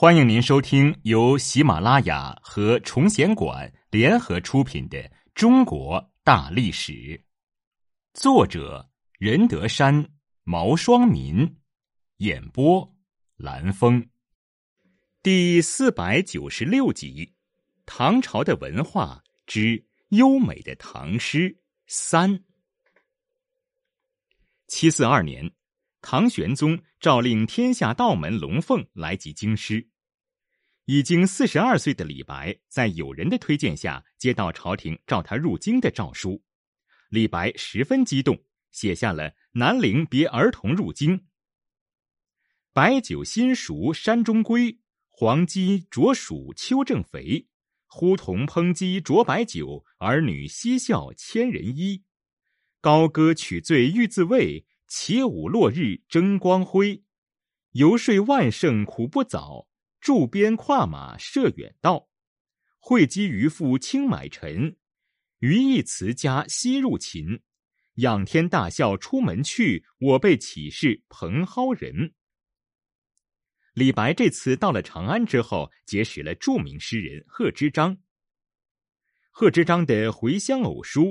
欢迎您收听由喜马拉雅和崇贤馆联合出品的《中国大历史》，作者任德山、毛双民，演播蓝峰，第四百九十六集：唐朝的文化之优美的唐诗三。七四二年。唐玄宗诏令天下道门龙凤来集京师。已经四十二岁的李白，在友人的推荐下，接到朝廷召他入京的诏书。李白十分激动，写下了《南陵别儿童入京》：“白酒新熟山中归，黄鸡啄黍秋正肥。呼童烹鸡酌白酒，儿女嬉笑千人衣。高歌取醉欲自慰。”起舞落日争光辉，游说万乘苦不早。驻边跨马射远道，会稽渔父轻买臣。余亦辞家西入秦，仰天大笑出门去。我辈岂是蓬蒿人？李白这次到了长安之后，结识了著名诗人贺知章。贺知章的《回乡偶书》。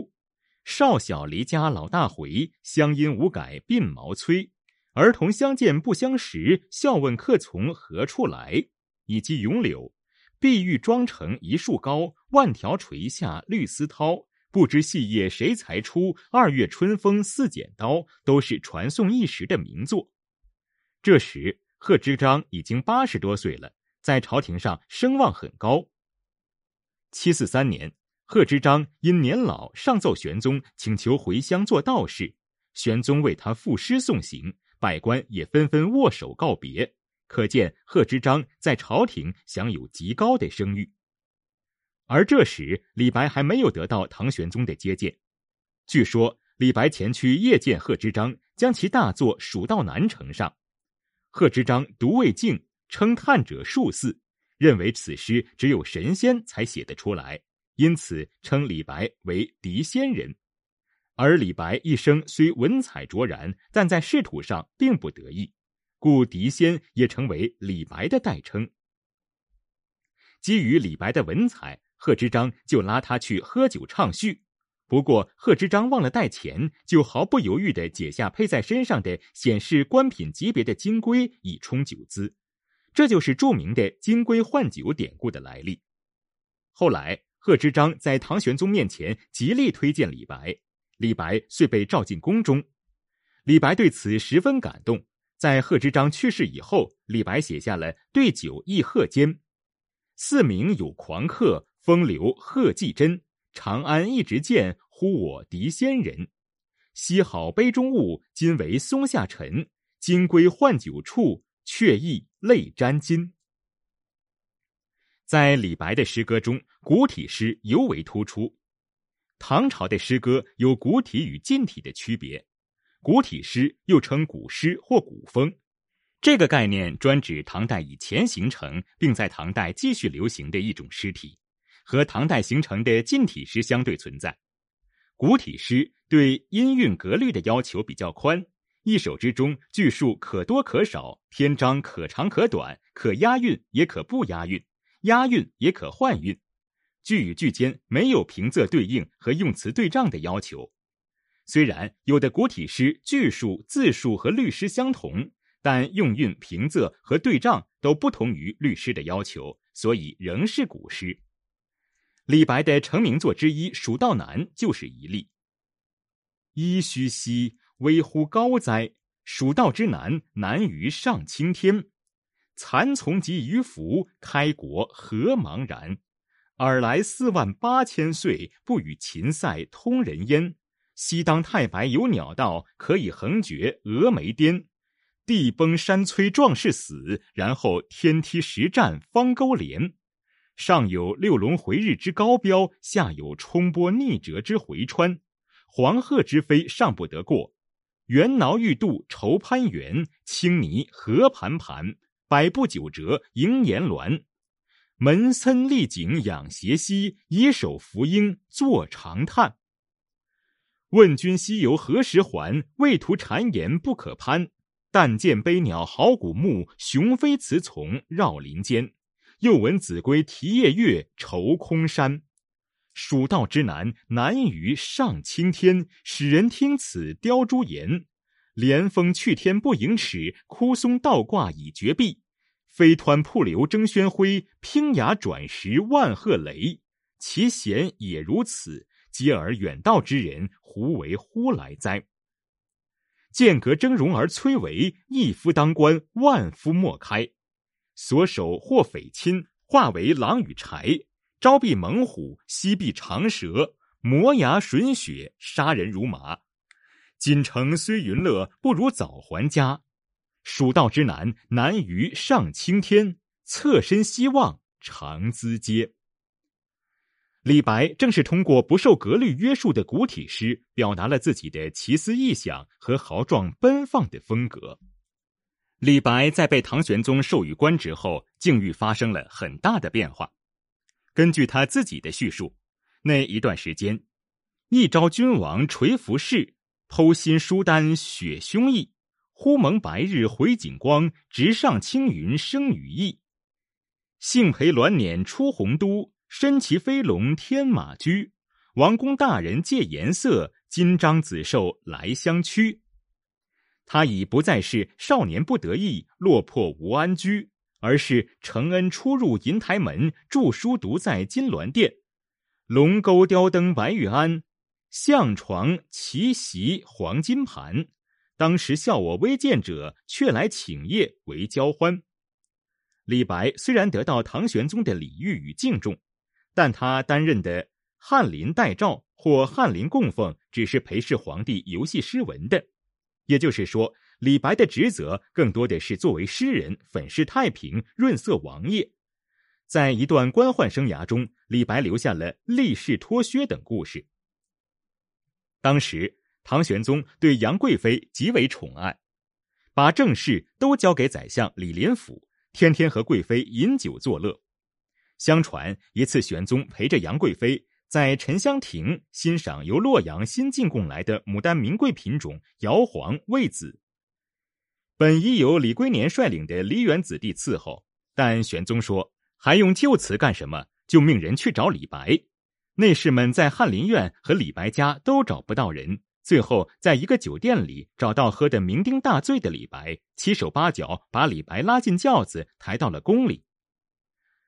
少小离家老大回，乡音无改鬓毛衰。儿童相见不相识，笑问客从何处来。以及咏柳，碧玉妆成一树高，万条垂下绿丝绦。不知细叶谁裁出？二月春风似剪刀，都是传颂一时的名作。这时，贺知章已经八十多岁了，在朝廷上声望很高。七四三年。贺知章因年老，上奏玄宗，请求回乡做道士。玄宗为他赋诗送行，百官也纷纷握手告别。可见贺知章在朝廷享有极高的声誉。而这时，李白还没有得到唐玄宗的接见。据说，李白前去谒见贺知章，将其大作《蜀道难》呈上。贺知章读未尽，称叹者数四，认为此诗只有神仙才写得出来。因此称李白为狄仙人，而李白一生虽文采卓然，但在仕途上并不得意，故狄仙也成为李白的代称。基于李白的文采，贺知章就拉他去喝酒畅叙。不过贺知章忘了带钱，就毫不犹豫地解下佩在身上的显示官品级别的金龟以充酒资，这就是著名的金龟换酒典故的来历。后来。贺知章在唐玄宗面前极力推荐李白，李白遂被召进宫中。李白对此十分感动。在贺知章去世以后，李白写下了《对酒忆贺坚》：“四明有狂客，风流贺季真。长安一直见，呼我狄仙人。惜好杯中物，今为松下尘。金龟换酒处，却意泪沾襟。”在李白的诗歌中，古体诗尤为突出。唐朝的诗歌有古体与近体的区别，古体诗又称古诗或古风。这个概念专指唐代以前形成并在唐代继续流行的一种诗体，和唐代形成的近体诗相对存在。古体诗对音韵格律的要求比较宽，一首之中句数可多可少，篇章可长可短，可押韵也可不押韵。押韵也可换韵，句与句间没有平仄对应和用词对仗的要求。虽然有的古体诗句数、字数和律诗相同，但用韵、平仄和对仗都不同于律诗的要求，所以仍是古诗。李白的成名作之一《蜀道难》就是一例：“噫吁兮，危乎高哉！蜀道之难，难于上青天。”蚕丛及鱼凫，开国何茫然！尔来四万八千岁，不与秦塞通人烟。西当太白有鸟道，可以横绝峨眉巅。地崩山摧壮士死，然后天梯石栈方沟连。上有六龙回日之高标，下有冲波逆折之回川。黄鹤之飞尚不得过，猿猱欲度愁攀援。青泥何盘盘。百步九折迎岩峦，门森立井仰斜溪，以手扶鹰坐长叹。问君西游何时还？畏途谗言不可攀。但见悲鸟号古木，雄飞雌从绕林间。又闻子规啼夜月，愁空山。蜀道之难，难于上青天，使人听此雕朱颜。连峰去天不盈尺，枯松倒挂已绝壁。飞湍瀑流争喧辉，平崖转石万壑雷。其贤也如此，嗟尔远道之人，胡为乎来哉？剑阁峥嵘而崔嵬，一夫当关，万夫莫开。所守或匪亲，化为狼与豺；朝避猛虎，夕避长蛇，磨牙吮血，杀人如麻。锦城虽云乐，不如早还家。蜀道之难，难于上青天，侧身西望，长咨嗟。李白正是通过不受格律约束的古体诗，表达了自己的奇思异想和豪壮奔放的风格。李白在被唐玄宗授予官职后，境遇发生了很大的变化。根据他自己的叙述，那一段时间，一朝君王垂拂拭，剖心书丹雪胸臆。忽蒙白日回景光，直上青云生羽翼。幸陪鸾辇出洪都。身骑飞龙天马驹，王公大人借颜色，金章子寿来相驱。他已不再是少年不得意，落魄无安居，而是承恩出入银台门，著书独在金銮殿。龙钩雕灯白玉鞍，象床奇席黄金盘。当时笑我微贱者，却来请业为交欢。李白虽然得到唐玄宗的礼遇与敬重。但他担任的翰林待诏或翰林供奉，只是陪侍皇帝游戏诗文的。也就是说，李白的职责更多的是作为诗人粉饰太平、润色王爷。在一段官宦生涯中，李白留下了立誓脱靴等故事。当时，唐玄宗对杨贵妃极为宠爱，把政事都交给宰相李林甫，天天和贵妃饮酒作乐。相传一次，玄宗陪着杨贵妃在沉香亭欣赏由洛阳新进贡来的牡丹名贵品种瑶皇魏子。本已由李龟年率领的梨园子弟伺候，但玄宗说还用旧词干什么？就命人去找李白。内侍们在翰林院和李白家都找不到人，最后在一个酒店里找到喝得酩酊大醉的李白，七手八脚把李白拉进轿子，抬到了宫里。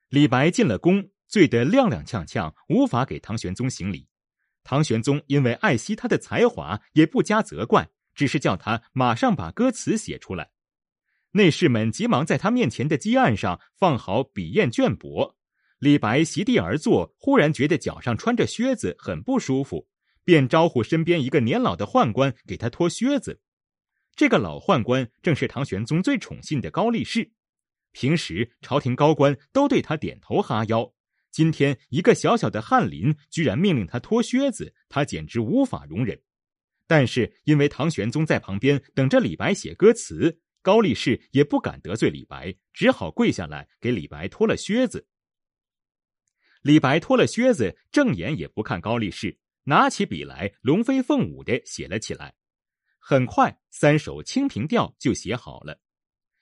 李白进了宫，醉得踉踉跄跄，无法给唐玄宗行礼。唐玄宗因为爱惜他的才华，也不加责怪，只是叫他马上把歌词写出来。内侍们急忙在他面前的几案上放好笔砚绢帛。李白席地而坐，忽然觉得脚上穿着靴子很不舒服，便招呼身边一个年老的宦官给他脱靴子。这个老宦官正是唐玄宗最宠信的高力士。平时朝廷高官都对他点头哈腰，今天一个小小的翰林居然命令他脱靴子，他简直无法容忍。但是因为唐玄宗在旁边等着李白写歌词，高力士也不敢得罪李白，只好跪下来给李白脱了靴子。李白脱了靴子，正眼也不看高力士，拿起笔来龙飞凤舞的写了起来。很快，三首《清平调》就写好了，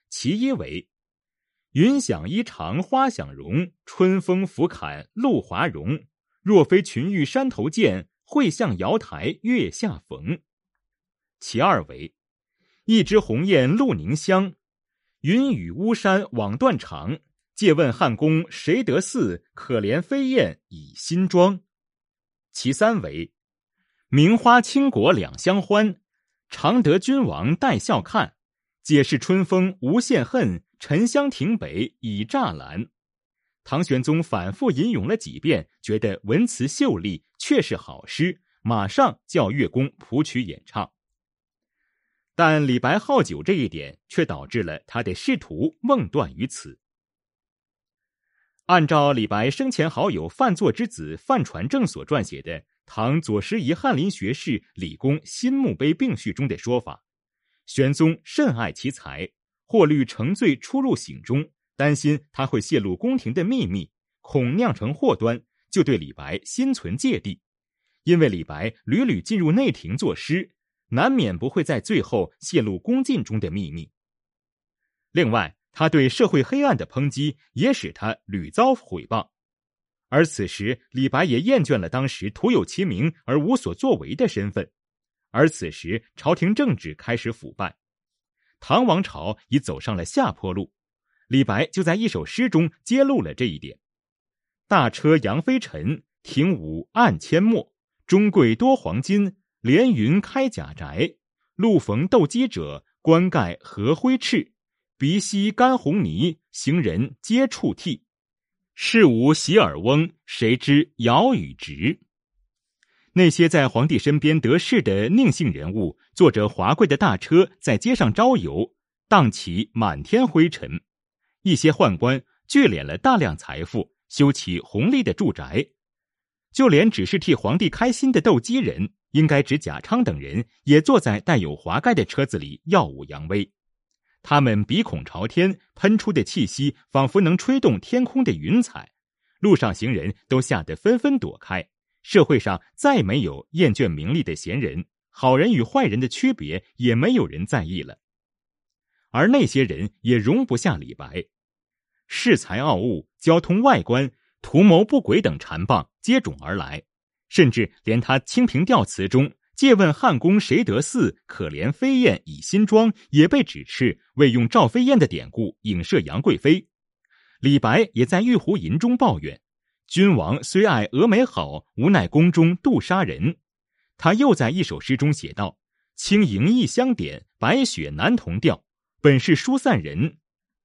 其一为。云想衣裳花想容，春风拂槛露华容。若非群玉山头见，会向瑶台月下逢。其二为：一枝红艳露凝香，云雨巫山枉断肠。借问汉宫谁得似？可怜飞燕倚新妆。其三为：名花倾国两相欢，常得君王带笑看。解释春风无限恨。沉香亭北倚栅栏，唐玄宗反复吟咏了几遍，觉得文辞秀丽，确是好诗，马上叫乐工谱曲演唱。但李白好酒这一点，却导致了他的仕途梦断于此。按照李白生前好友范作之子范传正所撰写的《唐左拾遗翰林学士李公新墓碑并序》中的说法，玄宗甚爱其才。或虑成罪出入省中，担心他会泄露宫廷的秘密，恐酿成祸端，就对李白心存芥蒂。因为李白屡屡进入内廷作诗，难免不会在最后泄露宫禁中的秘密。另外，他对社会黑暗的抨击也使他屡遭毁谤。而此时，李白也厌倦了当时徒有其名而无所作为的身份。而此时，朝廷政治开始腐败，唐王朝已走上了下坡路。李白就在一首诗中揭露了这一点：“大车扬飞尘，庭午暗阡陌。中贵多黄金，连云开甲宅。路逢斗鸡者，冠盖何灰赤。鼻息干红泥，行人皆触涕。世无洗耳翁，谁知尧与直？”那些在皇帝身边得势的佞幸人物，坐着华贵的大车在街上招游，荡起满天灰尘；一些宦官聚敛了大量财富，修起宏丽的住宅；就连只是替皇帝开心的斗鸡人，应该指贾昌等人，也坐在带有华盖的车子里耀武扬威。他们鼻孔朝天，喷出的气息仿佛能吹动天空的云彩，路上行人都吓得纷纷躲开。社会上再没有厌倦名利的闲人，好人与坏人的区别也没有人在意了。而那些人也容不下李白，恃才傲物、交通外观、图谋不轨等缠棒接踵而来，甚至连他《清平调词》中“借问汉宫谁得似？可怜飞燕倚新妆”也被指斥为用赵飞燕的典故影射杨贵妃。李白也在《玉壶吟》中抱怨。君王虽爱峨眉好，无奈宫中妒杀人。他又在一首诗中写道：“轻盈一香点，白雪难同调。本是疏散人，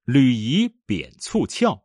屡疑贬促俏。”